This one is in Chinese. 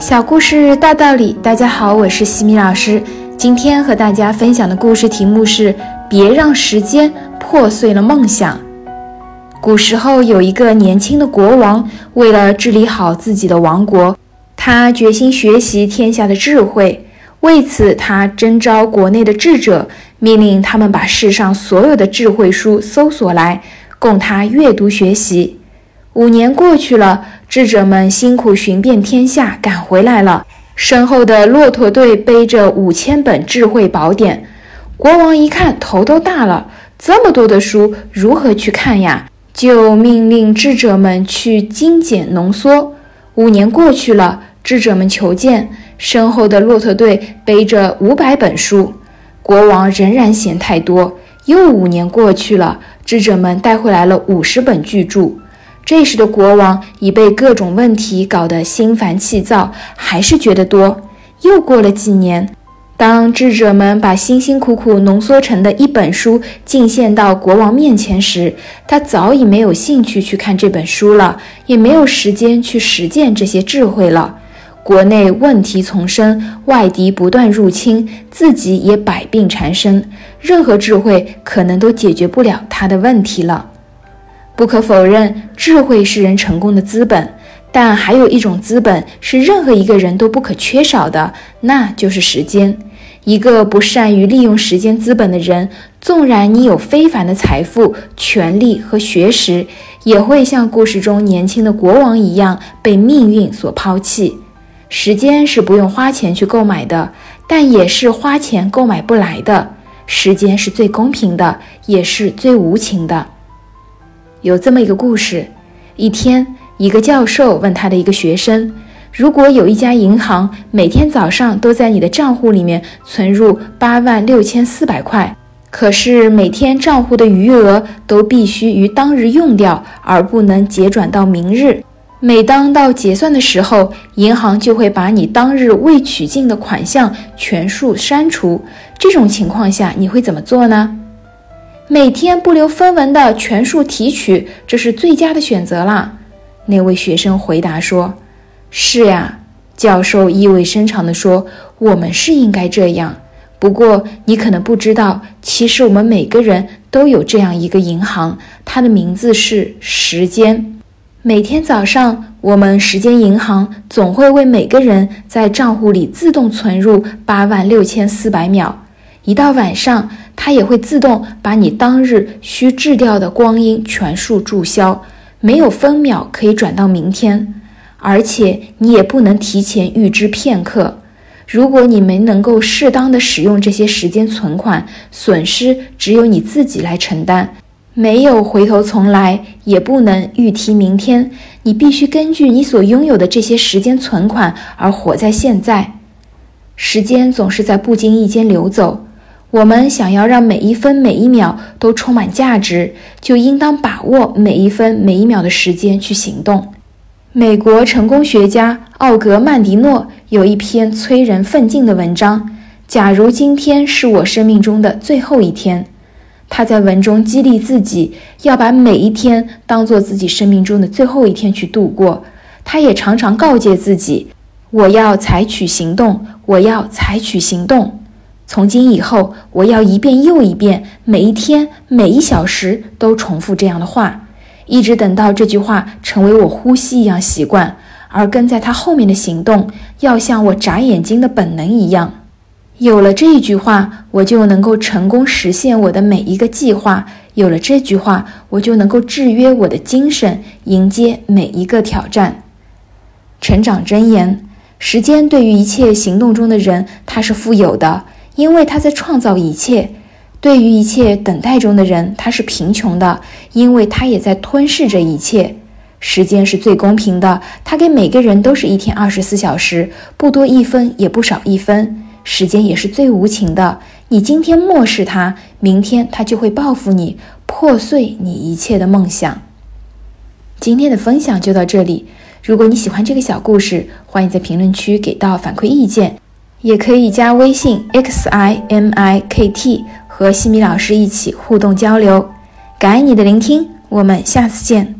小故事大道理，大家好，我是西米老师。今天和大家分享的故事题目是：别让时间破碎了梦想。古时候有一个年轻的国王，为了治理好自己的王国，他决心学习天下的智慧。为此，他征召国内的智者，命令他们把世上所有的智慧书搜索来，供他阅读学习。五年过去了，智者们辛苦寻遍天下，赶回来了。身后的骆驼队背着五千本智慧宝典。国王一看，头都大了，这么多的书，如何去看呀？就命令智者们去精简浓缩。五年过去了，智者们求见，身后的骆驼队背着五百本书。国王仍然嫌太多。又五年过去了，智者们带回来了五十本巨著。这时的国王已被各种问题搞得心烦气躁，还是觉得多。又过了几年，当智者们把辛辛苦苦浓缩成的一本书进献到国王面前时，他早已没有兴趣去看这本书了，也没有时间去实践这些智慧了。国内问题丛生，外敌不断入侵，自己也百病缠身，任何智慧可能都解决不了他的问题了。不可否认，智慧是人成功的资本，但还有一种资本是任何一个人都不可缺少的，那就是时间。一个不善于利用时间资本的人，纵然你有非凡的财富、权力和学识，也会像故事中年轻的国王一样被命运所抛弃。时间是不用花钱去购买的，但也是花钱购买不来的。时间是最公平的，也是最无情的。有这么一个故事：一天，一个教授问他的一个学生，如果有一家银行每天早上都在你的账户里面存入八万六千四百块，可是每天账户的余额都必须于当日用掉，而不能结转到明日。每当到结算的时候，银行就会把你当日未取进的款项全数删除。这种情况下，你会怎么做呢？每天不留分文的全数提取，这是最佳的选择啦。那位学生回答说：“是呀。”教授意味深长地说：“我们是应该这样。不过你可能不知道，其实我们每个人都有这样一个银行，它的名字是时间。每天早上，我们时间银行总会为每个人在账户里自动存入八万六千四百秒。一到晚上，它也会自动把你当日需掷掉的光阴全数注销，没有分秒可以转到明天，而且你也不能提前预支片刻。如果你没能够适当的使用这些时间存款，损失只有你自己来承担，没有回头从来，也不能预提明天。你必须根据你所拥有的这些时间存款而活在现在。时间总是在不经意间流走。我们想要让每一分每一秒都充满价值，就应当把握每一分每一秒的时间去行动。美国成功学家奥格曼迪诺有一篇催人奋进的文章。假如今天是我生命中的最后一天，他在文中激励自己要把每一天当做自己生命中的最后一天去度过。他也常常告诫自己：“我要采取行动，我要采取行动。”从今以后，我要一遍又一遍，每一天、每一小时都重复这样的话，一直等到这句话成为我呼吸一样习惯，而跟在他后面的行动要像我眨眼睛的本能一样。有了这一句话，我就能够成功实现我的每一个计划；有了这句话，我就能够制约我的精神，迎接每一个挑战。成长箴言：时间对于一切行动中的人，它是富有的。因为他在创造一切，对于一切等待中的人，他是贫穷的，因为他也在吞噬着一切。时间是最公平的，他给每个人都是一天二十四小时，不多一分，也不少一分。时间也是最无情的，你今天漠视他，明天他就会报复你，破碎你一切的梦想。今天的分享就到这里，如果你喜欢这个小故事，欢迎在评论区给到反馈意见。也可以加微信 x i m i k t 和西米老师一起互动交流。感恩你的聆听，我们下次见。